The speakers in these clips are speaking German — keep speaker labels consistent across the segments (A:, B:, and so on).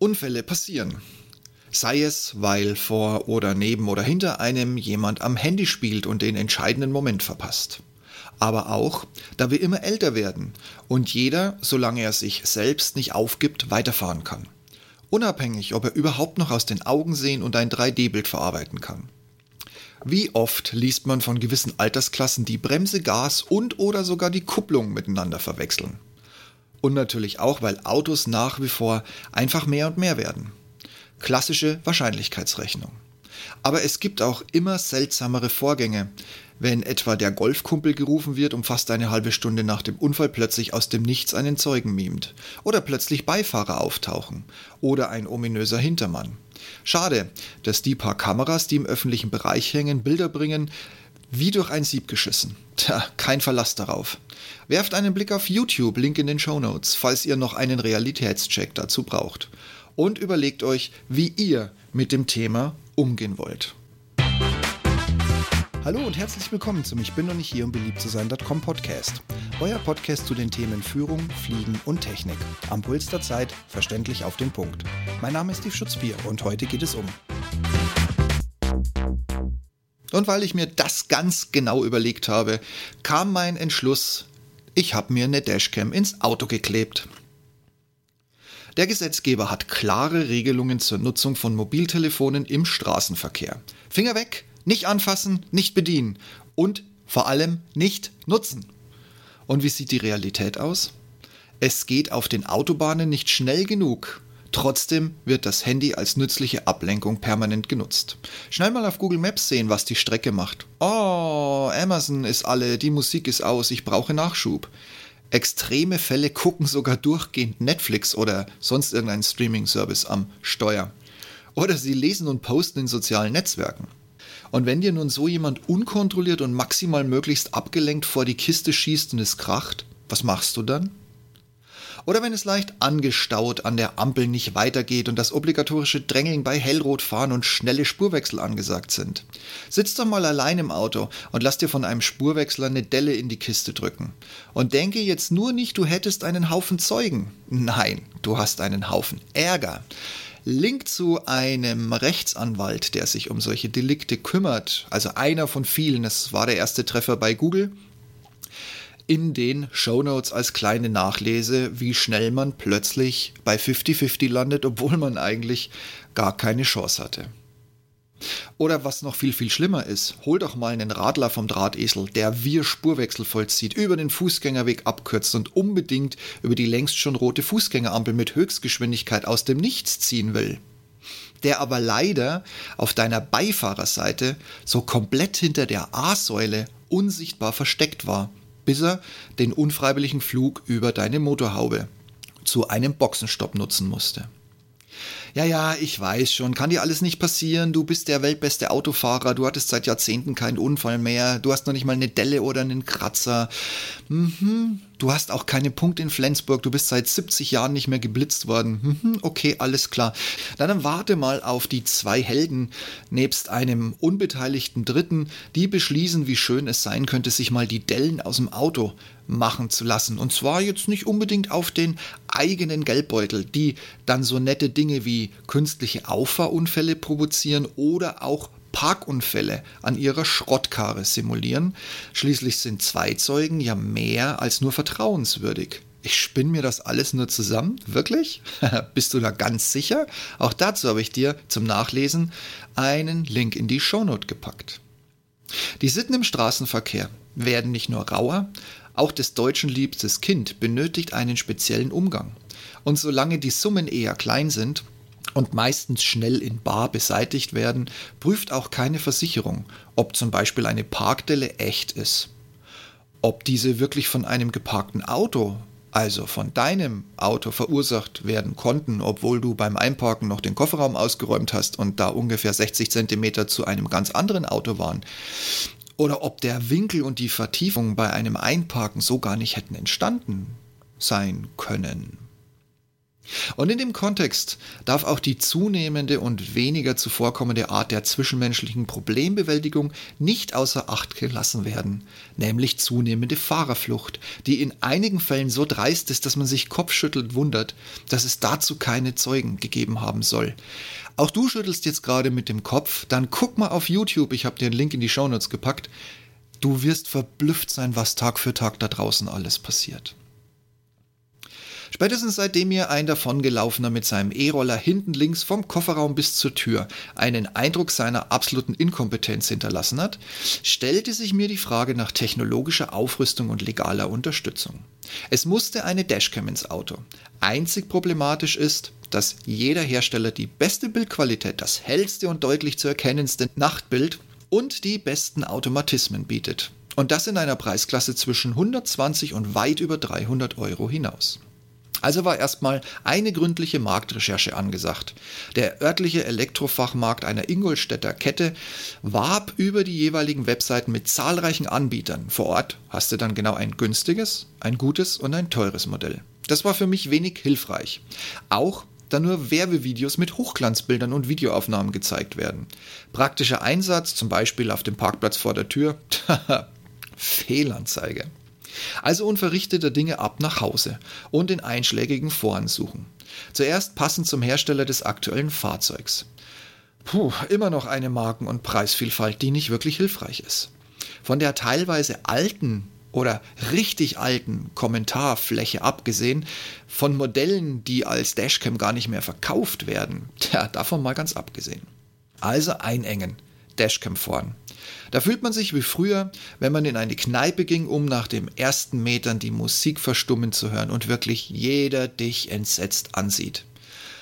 A: Unfälle passieren. Sei es, weil vor oder neben oder hinter einem jemand am Handy spielt und den entscheidenden Moment verpasst. Aber auch, da wir immer älter werden und jeder, solange er sich selbst nicht aufgibt, weiterfahren kann. Unabhängig, ob er überhaupt noch aus den Augen sehen und ein 3D-Bild verarbeiten kann. Wie oft liest man von gewissen Altersklassen die Bremse, Gas und oder sogar die Kupplung miteinander verwechseln? Und natürlich auch, weil Autos nach wie vor einfach mehr und mehr werden. Klassische Wahrscheinlichkeitsrechnung. Aber es gibt auch immer seltsamere Vorgänge, wenn etwa der Golfkumpel gerufen wird und fast eine halbe Stunde nach dem Unfall plötzlich aus dem Nichts einen Zeugen mimt. Oder plötzlich Beifahrer auftauchen. Oder ein ominöser Hintermann. Schade, dass die paar Kameras, die im öffentlichen Bereich hängen, Bilder bringen, wie durch ein Sieb geschissen. Tja, kein Verlass darauf. Werft einen Blick auf YouTube, Link in den Show Notes, falls ihr noch einen Realitätscheck dazu braucht und überlegt euch, wie ihr mit dem Thema umgehen wollt. Hallo und herzlich willkommen zum Ich bin noch nicht hier, um beliebt zu sein.com Podcast. Euer Podcast zu den Themen Führung, Fliegen und Technik. Am Puls der Zeit, verständlich auf den Punkt. Mein Name ist Steve Schutzbier und heute geht es um. Und weil ich mir das ganz genau überlegt habe, kam mein Entschluss, ich habe mir eine Dashcam ins Auto geklebt. Der Gesetzgeber hat klare Regelungen zur Nutzung von Mobiltelefonen im Straßenverkehr. Finger weg, nicht anfassen, nicht bedienen und vor allem nicht nutzen. Und wie sieht die Realität aus? Es geht auf den Autobahnen nicht schnell genug. Trotzdem wird das Handy als nützliche Ablenkung permanent genutzt. Schnell mal auf Google Maps sehen, was die Strecke macht. Oh, Amazon ist alle, die Musik ist aus, ich brauche Nachschub. Extreme Fälle gucken sogar durchgehend Netflix oder sonst irgendeinen Streaming-Service am Steuer. Oder sie lesen und posten in sozialen Netzwerken. Und wenn dir nun so jemand unkontrolliert und maximal möglichst abgelenkt vor die Kiste schießt und es kracht, was machst du dann? Oder wenn es leicht angestaut an der Ampel nicht weitergeht und das obligatorische Drängeln bei Hellrot fahren und schnelle Spurwechsel angesagt sind. Sitz doch mal allein im Auto und lass dir von einem Spurwechsler eine Delle in die Kiste drücken. Und denke jetzt nur nicht, du hättest einen Haufen Zeugen. Nein, du hast einen Haufen Ärger. Link zu einem Rechtsanwalt, der sich um solche Delikte kümmert, also einer von vielen, es war der erste Treffer bei Google, in den Shownotes als kleine Nachlese, wie schnell man plötzlich bei 50-50 landet, obwohl man eigentlich gar keine Chance hatte. Oder was noch viel, viel schlimmer ist, hol doch mal einen Radler vom Drahtesel, der wir Spurwechsel vollzieht, über den Fußgängerweg abkürzt und unbedingt über die längst schon rote Fußgängerampel mit Höchstgeschwindigkeit aus dem Nichts ziehen will. Der aber leider auf deiner Beifahrerseite so komplett hinter der A-Säule unsichtbar versteckt war bis er den unfreiwilligen Flug über deine Motorhaube zu einem Boxenstopp nutzen musste. Ja, ja, ich weiß schon, kann dir alles nicht passieren, du bist der weltbeste Autofahrer, du hattest seit Jahrzehnten keinen Unfall mehr, du hast noch nicht mal eine Delle oder einen Kratzer. Mhm, Du hast auch keine Punkte in Flensburg, du bist seit 70 Jahren nicht mehr geblitzt worden. Mhm, okay, alles klar. Dann warte mal auf die zwei Helden nebst einem unbeteiligten Dritten, die beschließen, wie schön es sein könnte, sich mal die Dellen aus dem Auto machen zu lassen. Und zwar jetzt nicht unbedingt auf den eigenen Geldbeutel, die dann so nette Dinge wie künstliche Auffahrunfälle provozieren oder auch Parkunfälle an ihrer Schrottkarre simulieren. Schließlich sind zwei Zeugen ja mehr als nur vertrauenswürdig. Ich spinne mir das alles nur zusammen? Wirklich? Bist du da ganz sicher? Auch dazu habe ich dir zum Nachlesen einen Link in die Shownote gepackt. Die Sitten im Straßenverkehr werden nicht nur rauer, auch des Deutschen liebstes Kind benötigt einen speziellen Umgang. Und solange die Summen eher klein sind, und meistens schnell in Bar beseitigt werden, prüft auch keine Versicherung, ob zum Beispiel eine Parkdelle echt ist. Ob diese wirklich von einem geparkten Auto, also von deinem Auto verursacht werden konnten, obwohl du beim Einparken noch den Kofferraum ausgeräumt hast und da ungefähr 60 Zentimeter zu einem ganz anderen Auto waren. Oder ob der Winkel und die Vertiefung bei einem Einparken so gar nicht hätten entstanden sein können. Und in dem Kontext darf auch die zunehmende und weniger zuvorkommende Art der zwischenmenschlichen Problembewältigung nicht außer Acht gelassen werden, nämlich zunehmende Fahrerflucht, die in einigen Fällen so dreist ist, dass man sich kopfschüttelt wundert, dass es dazu keine Zeugen gegeben haben soll. Auch du schüttelst jetzt gerade mit dem Kopf, dann guck mal auf YouTube, ich habe dir einen Link in die Shownotes gepackt. Du wirst verblüfft sein, was Tag für Tag da draußen alles passiert. Spätestens seitdem mir ein davongelaufener mit seinem E-Roller hinten links vom Kofferraum bis zur Tür einen Eindruck seiner absoluten Inkompetenz hinterlassen hat, stellte sich mir die Frage nach technologischer Aufrüstung und legaler Unterstützung. Es musste eine Dashcam ins Auto. Einzig problematisch ist, dass jeder Hersteller die beste Bildqualität, das hellste und deutlich zu erkennendste Nachtbild und die besten Automatismen bietet. Und das in einer Preisklasse zwischen 120 und weit über 300 Euro hinaus. Also war erstmal eine gründliche Marktrecherche angesagt. Der örtliche Elektrofachmarkt einer Ingolstädter Kette warb über die jeweiligen Webseiten mit zahlreichen Anbietern. Vor Ort hast du dann genau ein günstiges, ein gutes und ein teures Modell. Das war für mich wenig hilfreich. Auch da nur Werbevideos mit Hochglanzbildern und Videoaufnahmen gezeigt werden. Praktischer Einsatz, zum Beispiel auf dem Parkplatz vor der Tür, Fehlanzeige. Also unverrichteter Dinge ab nach Hause und in einschlägigen Foren suchen. Zuerst passend zum Hersteller des aktuellen Fahrzeugs. Puh, immer noch eine Marken- und Preisvielfalt, die nicht wirklich hilfreich ist. Von der teilweise alten oder richtig alten Kommentarfläche abgesehen, von Modellen, die als Dashcam gar nicht mehr verkauft werden, tja, davon mal ganz abgesehen. Also einengen, Dashcam-Foren. Da fühlt man sich wie früher, wenn man in eine Kneipe ging, um nach den ersten Metern die Musik verstummen zu hören und wirklich jeder dich entsetzt ansieht.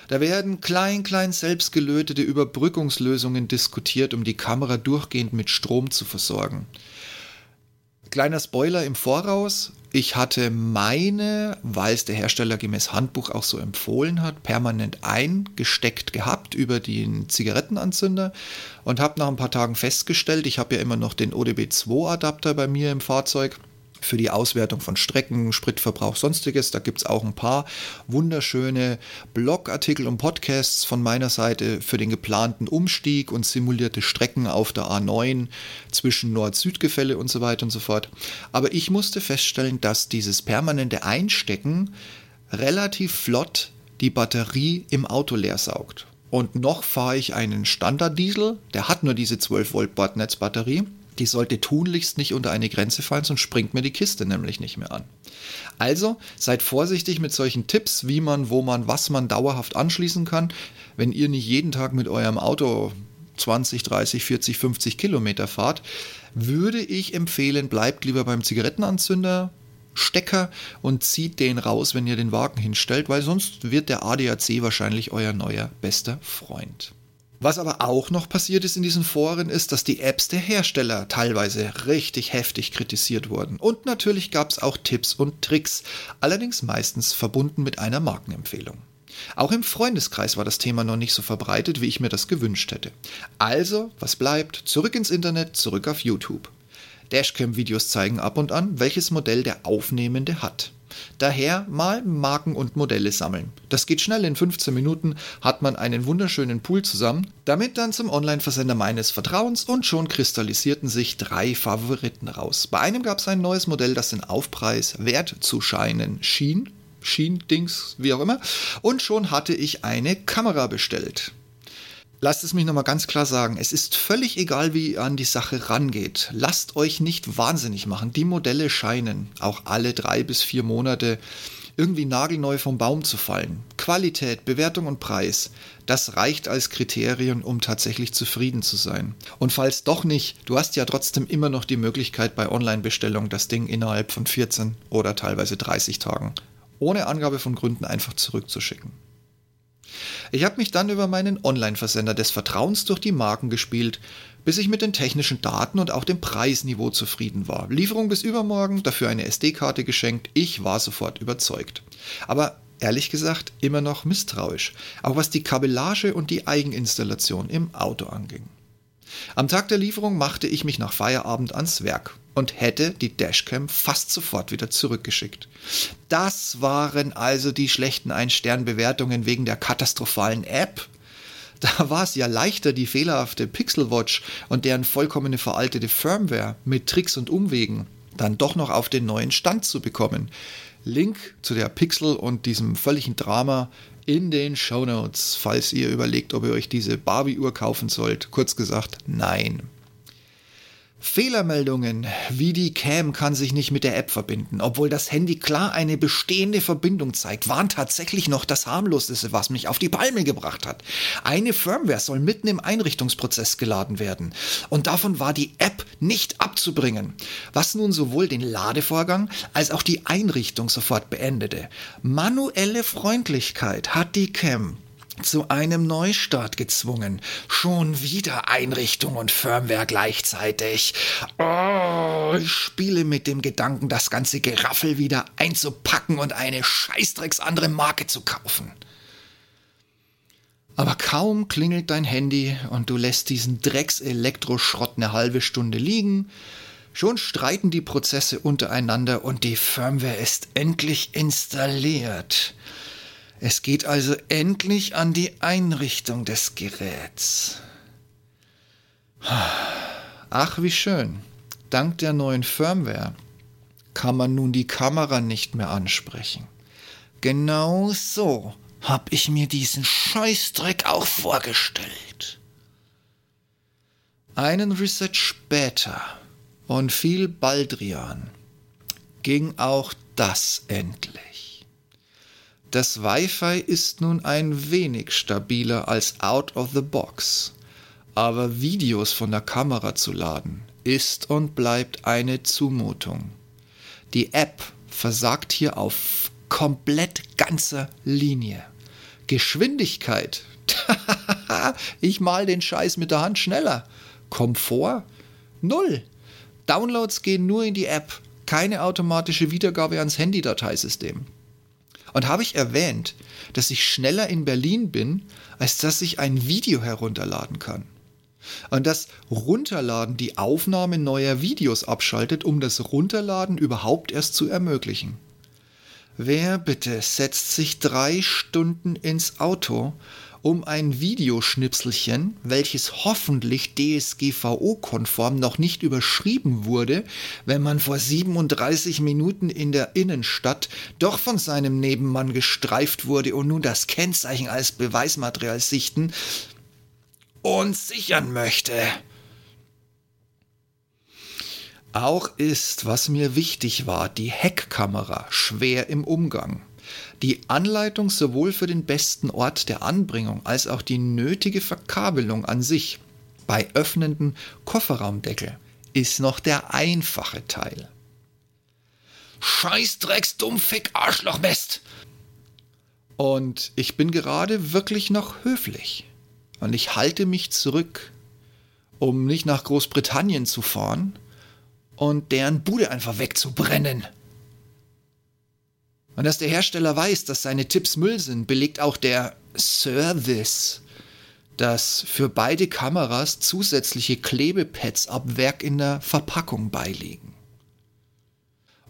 A: Da werden klein, klein selbstgelötete Überbrückungslösungen diskutiert, um die Kamera durchgehend mit Strom zu versorgen. Kleiner Spoiler im Voraus. Ich hatte meine, weil es der Hersteller gemäß Handbuch auch so empfohlen hat, permanent eingesteckt gehabt über den Zigarettenanzünder und habe nach ein paar Tagen festgestellt, ich habe ja immer noch den ODB2-Adapter bei mir im Fahrzeug für die Auswertung von Strecken, Spritverbrauch, sonstiges. Da gibt es auch ein paar wunderschöne Blogartikel und Podcasts von meiner Seite für den geplanten Umstieg und simulierte Strecken auf der A9 zwischen Nord-Süd-Gefälle und so weiter und so fort. Aber ich musste feststellen, dass dieses permanente Einstecken relativ flott die Batterie im Auto leer saugt. Und noch fahre ich einen Standard-Diesel, der hat nur diese 12 Volt Bordnetzbatterie die sollte tunlichst nicht unter eine Grenze fallen, sonst springt mir die Kiste nämlich nicht mehr an. Also seid vorsichtig mit solchen Tipps, wie man, wo man, was man dauerhaft anschließen kann, wenn ihr nicht jeden Tag mit eurem Auto 20, 30, 40, 50 Kilometer fahrt, würde ich empfehlen, bleibt lieber beim Zigarettenanzünder, Stecker und zieht den raus, wenn ihr den Wagen hinstellt, weil sonst wird der ADAC wahrscheinlich euer neuer bester Freund. Was aber auch noch passiert ist in diesen Foren, ist, dass die Apps der Hersteller teilweise richtig heftig kritisiert wurden. Und natürlich gab es auch Tipps und Tricks, allerdings meistens verbunden mit einer Markenempfehlung. Auch im Freundeskreis war das Thema noch nicht so verbreitet, wie ich mir das gewünscht hätte. Also, was bleibt? Zurück ins Internet, zurück auf YouTube. Dashcam-Videos zeigen ab und an, welches Modell der Aufnehmende hat. Daher mal Marken und Modelle sammeln. Das geht schnell, in 15 Minuten hat man einen wunderschönen Pool zusammen, damit dann zum Online-Versender meines Vertrauens und schon kristallisierten sich drei Favoriten raus. Bei einem gab es ein neues Modell, das den Aufpreis wert zu scheinen schien, Schien-Dings, wie auch immer, und schon hatte ich eine Kamera bestellt. Lasst es mich nochmal ganz klar sagen, es ist völlig egal, wie ihr an die Sache rangeht. Lasst euch nicht wahnsinnig machen. Die Modelle scheinen auch alle drei bis vier Monate irgendwie nagelneu vom Baum zu fallen. Qualität, Bewertung und Preis, das reicht als Kriterium, um tatsächlich zufrieden zu sein. Und falls doch nicht, du hast ja trotzdem immer noch die Möglichkeit bei Online-Bestellung das Ding innerhalb von 14 oder teilweise 30 Tagen ohne Angabe von Gründen einfach zurückzuschicken. Ich habe mich dann über meinen Online-Versender des Vertrauens durch die Marken gespielt, bis ich mit den technischen Daten und auch dem Preisniveau zufrieden war. Lieferung bis übermorgen, dafür eine SD-Karte geschenkt, ich war sofort überzeugt. Aber ehrlich gesagt immer noch misstrauisch, auch was die Kabellage und die Eigeninstallation im Auto anging. Am Tag der Lieferung machte ich mich nach Feierabend ans Werk und hätte die Dashcam fast sofort wieder zurückgeschickt. Das waren also die schlechten Ein-Stern-Bewertungen wegen der katastrophalen App. Da war es ja leichter, die fehlerhafte Pixel Watch und deren vollkommene veraltete Firmware mit Tricks und Umwegen dann doch noch auf den neuen Stand zu bekommen. Link zu der Pixel und diesem völligen Drama in den Show Notes, falls ihr überlegt, ob ihr euch diese Barbie-Uhr kaufen sollt. Kurz gesagt, nein. Fehlermeldungen wie die Cam kann sich nicht mit der App verbinden, obwohl das Handy klar eine bestehende Verbindung zeigt, waren tatsächlich noch das harmloseste, was mich auf die Palme gebracht hat. Eine Firmware soll mitten im Einrichtungsprozess geladen werden und davon war die App nicht abzubringen, was nun sowohl den Ladevorgang als auch die Einrichtung sofort beendete. Manuelle Freundlichkeit hat die Cam zu einem Neustart gezwungen. Schon wieder Einrichtung und Firmware gleichzeitig. Oh, ich spiele mit dem Gedanken, das ganze Geraffel wieder einzupacken und eine scheißdrecks andere Marke zu kaufen. Aber kaum klingelt dein Handy und du lässt diesen Drecks-Elektroschrott eine halbe Stunde liegen, schon streiten die Prozesse untereinander und die Firmware ist endlich installiert. Es geht also endlich an die Einrichtung des Geräts. Ach, wie schön. Dank der neuen Firmware kann man nun die Kamera nicht mehr ansprechen. Genau so hab ich mir diesen Scheißdreck auch vorgestellt. Einen Reset später und viel Baldrian ging auch das endlich. Das Wi-Fi ist nun ein wenig stabiler als out of the box, aber Videos von der Kamera zu laden ist und bleibt eine Zumutung. Die App versagt hier auf komplett ganzer Linie. Geschwindigkeit. ich mal den Scheiß mit der Hand schneller. Komfort? Null. Downloads gehen nur in die App. Keine automatische Wiedergabe ans Handy-Dateisystem. Und habe ich erwähnt, dass ich schneller in Berlin bin, als dass ich ein Video herunterladen kann. Und das Runterladen die Aufnahme neuer Videos abschaltet, um das Runterladen überhaupt erst zu ermöglichen. Wer bitte setzt sich drei Stunden ins Auto um ein Videoschnipselchen, welches hoffentlich DSGVO-konform noch nicht überschrieben wurde, wenn man vor 37 Minuten in der Innenstadt doch von seinem Nebenmann gestreift wurde und nun das Kennzeichen als Beweismaterial sichten und sichern möchte. Auch ist, was mir wichtig war, die Heckkamera schwer im Umgang. Die Anleitung sowohl für den besten Ort der Anbringung als auch die nötige Verkabelung an sich bei öffnenden Kofferraumdeckel ist noch der einfache Teil. Scheißdrecks, Dummfick, Arschlochmist! Und ich bin gerade wirklich noch höflich. Und ich halte mich zurück, um nicht nach Großbritannien zu fahren und deren Bude einfach wegzubrennen. Und dass der Hersteller weiß, dass seine Tipps Müll sind, belegt auch der Service, dass für beide Kameras zusätzliche Klebepads ab Werk in der Verpackung beiliegen.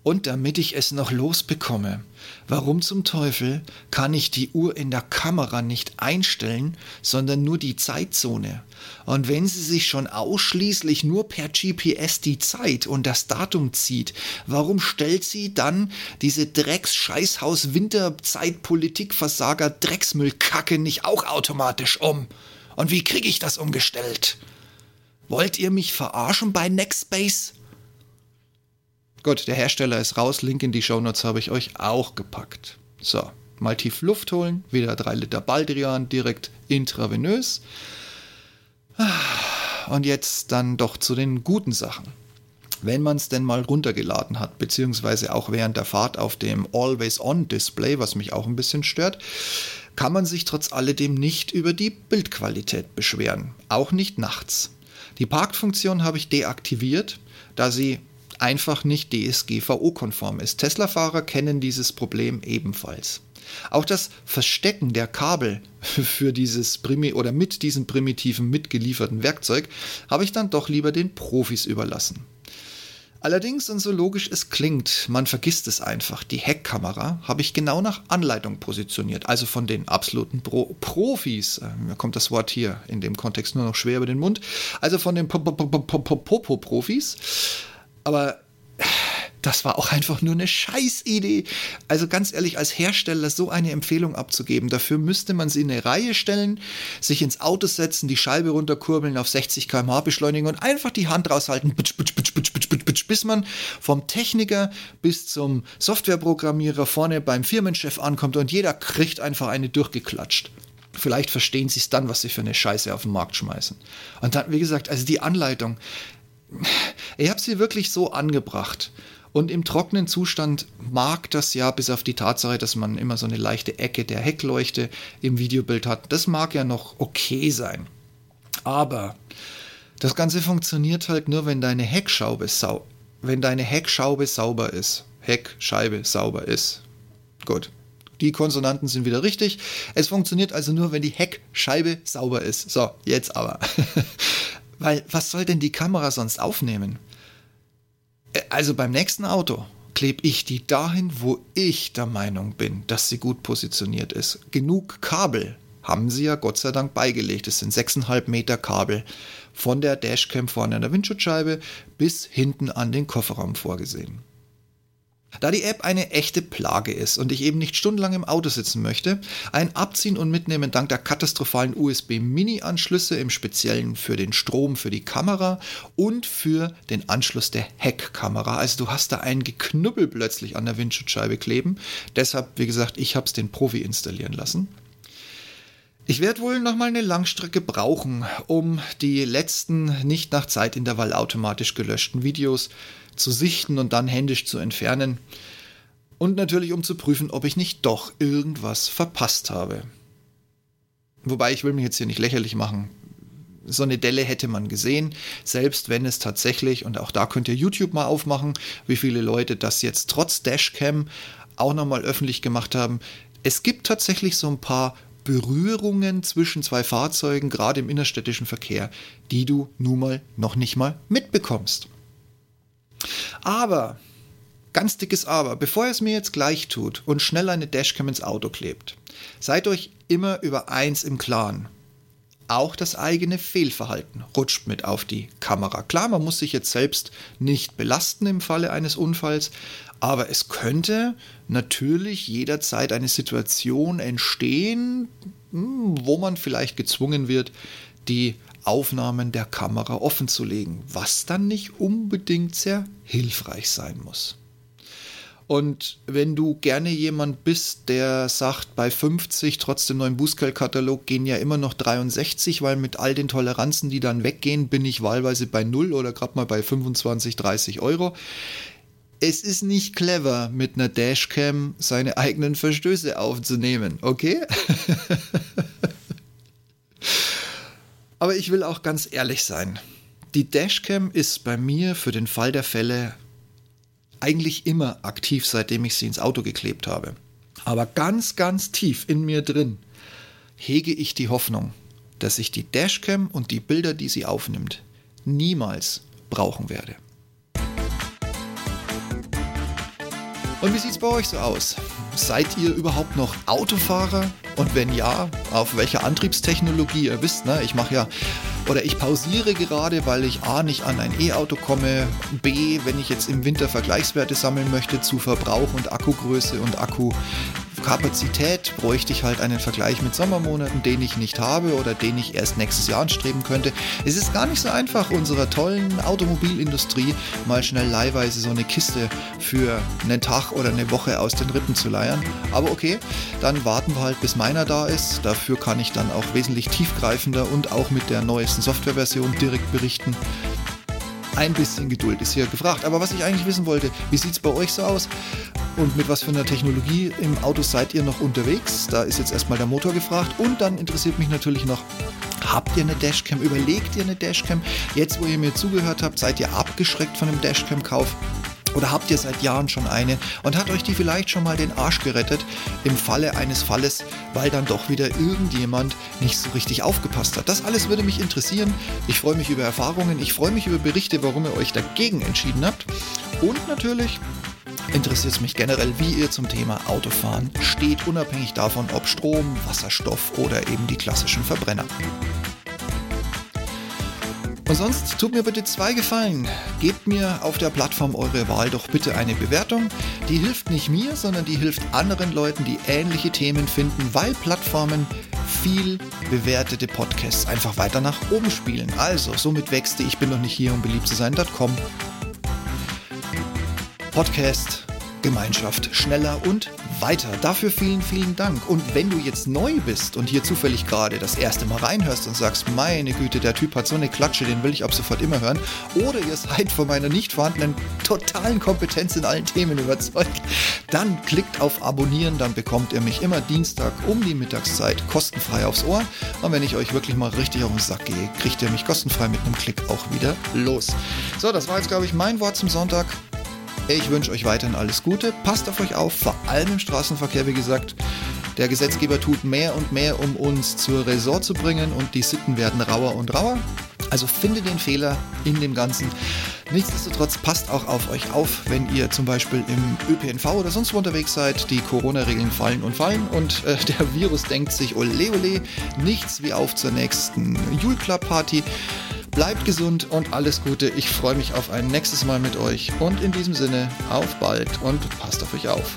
A: Und damit ich es noch losbekomme, warum zum Teufel kann ich die Uhr in der Kamera nicht einstellen, sondern nur die Zeitzone? Und wenn sie sich schon ausschließlich nur per GPS die Zeit und das Datum zieht, warum stellt sie dann diese Drecks-Scheißhaus Winterzeit-Politik-Versager Drecksmüllkacke nicht auch automatisch um? Und wie kriege ich das umgestellt? Wollt ihr mich verarschen bei Nextbase? Gut, der Hersteller ist raus. Link in die Shownotes habe ich euch auch gepackt. So, mal tief Luft holen. Wieder 3 Liter Baldrian direkt intravenös. Und jetzt dann doch zu den guten Sachen. Wenn man es denn mal runtergeladen hat, beziehungsweise auch während der Fahrt auf dem Always-On-Display, was mich auch ein bisschen stört, kann man sich trotz alledem nicht über die Bildqualität beschweren. Auch nicht nachts. Die Parkfunktion habe ich deaktiviert, da sie einfach nicht DSGVO-konform ist. Tesla-Fahrer kennen dieses Problem ebenfalls. Auch das Verstecken der Kabel für dieses Primi oder mit diesem primitiven mitgelieferten Werkzeug habe ich dann doch lieber den Profis überlassen. Allerdings, und so logisch es klingt, man vergisst es einfach. Die Heckkamera habe ich genau nach Anleitung positioniert, also von den absoluten Pro Profis. Äh, mir kommt das Wort hier in dem Kontext nur noch schwer über den Mund. Also von den Popo-Profis. Aber das war auch einfach nur eine Scheißidee. Also ganz ehrlich, als Hersteller so eine Empfehlung abzugeben, dafür müsste man sie in eine Reihe stellen, sich ins Auto setzen, die Scheibe runterkurbeln, auf 60 km/h beschleunigen und einfach die Hand raushalten, bis man vom Techniker bis zum Softwareprogrammierer vorne beim Firmenchef ankommt und jeder kriegt einfach eine durchgeklatscht. Vielleicht verstehen sie es dann, was sie für eine Scheiße auf den Markt schmeißen. Und dann, wie gesagt, also die Anleitung, ich habe sie wirklich so angebracht. Und im trockenen Zustand mag das ja, bis auf die Tatsache, dass man immer so eine leichte Ecke der Heckleuchte im Videobild hat, das mag ja noch okay sein. Aber das Ganze funktioniert halt nur, wenn deine Heckschraube, sau wenn deine Heckschraube sauber ist. Heckscheibe sauber ist. Gut. Die Konsonanten sind wieder richtig. Es funktioniert also nur, wenn die Heckscheibe sauber ist. So, jetzt aber. Weil was soll denn die Kamera sonst aufnehmen? Äh, also beim nächsten Auto klebe ich die dahin, wo ich der Meinung bin, dass sie gut positioniert ist. Genug Kabel haben sie ja Gott sei Dank beigelegt. Es sind 6,5 Meter Kabel von der Dashcam vorne an der Windschutzscheibe bis hinten an den Kofferraum vorgesehen. Da die App eine echte Plage ist und ich eben nicht stundenlang im Auto sitzen möchte, ein Abziehen und Mitnehmen dank der katastrophalen USB-Mini-Anschlüsse im Speziellen für den Strom für die Kamera und für den Anschluss der Heckkamera. Also du hast da einen Geknubbel plötzlich an der Windschutzscheibe kleben. Deshalb, wie gesagt, ich habe es den Profi installieren lassen. Ich werde wohl nochmal eine Langstrecke brauchen, um die letzten nicht nach Zeitintervall automatisch gelöschten Videos zu sichten und dann händisch zu entfernen. Und natürlich um zu prüfen, ob ich nicht doch irgendwas verpasst habe. Wobei ich will mich jetzt hier nicht lächerlich machen. So eine Delle hätte man gesehen, selbst wenn es tatsächlich, und auch da könnt ihr YouTube mal aufmachen, wie viele Leute das jetzt trotz Dashcam auch nochmal öffentlich gemacht haben. Es gibt tatsächlich so ein paar Berührungen zwischen zwei Fahrzeugen, gerade im innerstädtischen Verkehr, die du nun mal noch nicht mal mitbekommst. Aber, ganz dickes Aber, bevor ihr es mir jetzt gleich tut und schnell eine Dashcam ins Auto klebt, seid euch immer über eins im Klaren. Auch das eigene Fehlverhalten rutscht mit auf die Kamera. Klar, man muss sich jetzt selbst nicht belasten im Falle eines Unfalls, aber es könnte natürlich jederzeit eine Situation entstehen, hm, wo man vielleicht gezwungen wird, die Aufnahmen der Kamera offenzulegen, was dann nicht unbedingt sehr hilfreich sein muss. Und wenn du gerne jemand bist, der sagt, bei 50 trotz dem neuen Bußgeldkatalog gehen ja immer noch 63, weil mit all den Toleranzen, die dann weggehen, bin ich wahlweise bei 0 oder gerade mal bei 25, 30 Euro. Es ist nicht clever, mit einer Dashcam seine eigenen Verstöße aufzunehmen, okay? Aber ich will auch ganz ehrlich sein. Die Dashcam ist bei mir für den Fall der Fälle eigentlich immer aktiv, seitdem ich sie ins Auto geklebt habe. Aber ganz, ganz tief in mir drin hege ich die Hoffnung, dass ich die Dashcam und die Bilder, die sie aufnimmt, niemals brauchen werde. Und wie sieht es bei euch so aus? Seid ihr überhaupt noch Autofahrer? Und wenn ja, auf welcher Antriebstechnologie? Ihr wisst, ne, ich mache ja oder ich pausiere gerade, weil ich A nicht an ein E-Auto komme, B, wenn ich jetzt im Winter Vergleichswerte sammeln möchte zu Verbrauch und Akkugröße und Akku Kapazität bräuchte ich halt einen Vergleich mit Sommermonaten, den ich nicht habe oder den ich erst nächstes Jahr anstreben könnte. Es ist gar nicht so einfach, unserer tollen Automobilindustrie mal schnell leihweise so eine Kiste für einen Tag oder eine Woche aus den Rippen zu leiern. Aber okay, dann warten wir halt, bis meiner da ist. Dafür kann ich dann auch wesentlich tiefgreifender und auch mit der neuesten Softwareversion direkt berichten. Ein bisschen Geduld ist hier gefragt. Aber was ich eigentlich wissen wollte, wie sieht es bei euch so aus? Und mit was für einer Technologie im Auto seid ihr noch unterwegs? Da ist jetzt erstmal der Motor gefragt. Und dann interessiert mich natürlich noch, habt ihr eine Dashcam? Überlegt ihr eine Dashcam? Jetzt, wo ihr mir zugehört habt, seid ihr abgeschreckt von einem Dashcam-Kauf? Oder habt ihr seit Jahren schon eine und hat euch die vielleicht schon mal den Arsch gerettet im Falle eines Falles, weil dann doch wieder irgendjemand nicht so richtig aufgepasst hat? Das alles würde mich interessieren. Ich freue mich über Erfahrungen, ich freue mich über Berichte, warum ihr euch dagegen entschieden habt. Und natürlich interessiert es mich generell, wie ihr zum Thema Autofahren steht, unabhängig davon, ob Strom, Wasserstoff oder eben die klassischen Verbrenner. Und sonst tut mir bitte zwei Gefallen. Gebt mir auf der Plattform eure Wahl doch bitte eine Bewertung. Die hilft nicht mir, sondern die hilft anderen Leuten, die ähnliche Themen finden, weil Plattformen viel bewertete Podcasts einfach weiter nach oben spielen. Also, somit wächst die Ich bin noch nicht hier, um beliebt zu sein.com. Podcast Gemeinschaft schneller und weiter. Dafür vielen, vielen Dank. Und wenn du jetzt neu bist und hier zufällig gerade das erste Mal reinhörst und sagst, meine Güte, der Typ hat so eine Klatsche, den will ich ab sofort immer hören, oder ihr seid von meiner nicht vorhandenen totalen Kompetenz in allen Themen überzeugt, dann klickt auf Abonnieren, dann bekommt ihr mich immer Dienstag um die Mittagszeit kostenfrei aufs Ohr. Und wenn ich euch wirklich mal richtig auf den Sack gehe, kriegt ihr mich kostenfrei mit einem Klick auch wieder los. So, das war jetzt, glaube ich, mein Wort zum Sonntag. Ich wünsche euch weiterhin alles Gute. Passt auf euch auf, vor allem im Straßenverkehr, wie gesagt. Der Gesetzgeber tut mehr und mehr, um uns zur Raison zu bringen und die Sitten werden rauer und rauer. Also finde den Fehler in dem Ganzen. Nichtsdestotrotz passt auch auf euch auf, wenn ihr zum Beispiel im ÖPNV oder sonst wo unterwegs seid. Die Corona-Regeln fallen und fallen und äh, der Virus denkt sich, ole ole, nichts wie auf zur nächsten Jule Club Party. Bleibt gesund und alles Gute. Ich freue mich auf ein nächstes Mal mit euch. Und in diesem Sinne, auf bald und passt auf euch auf.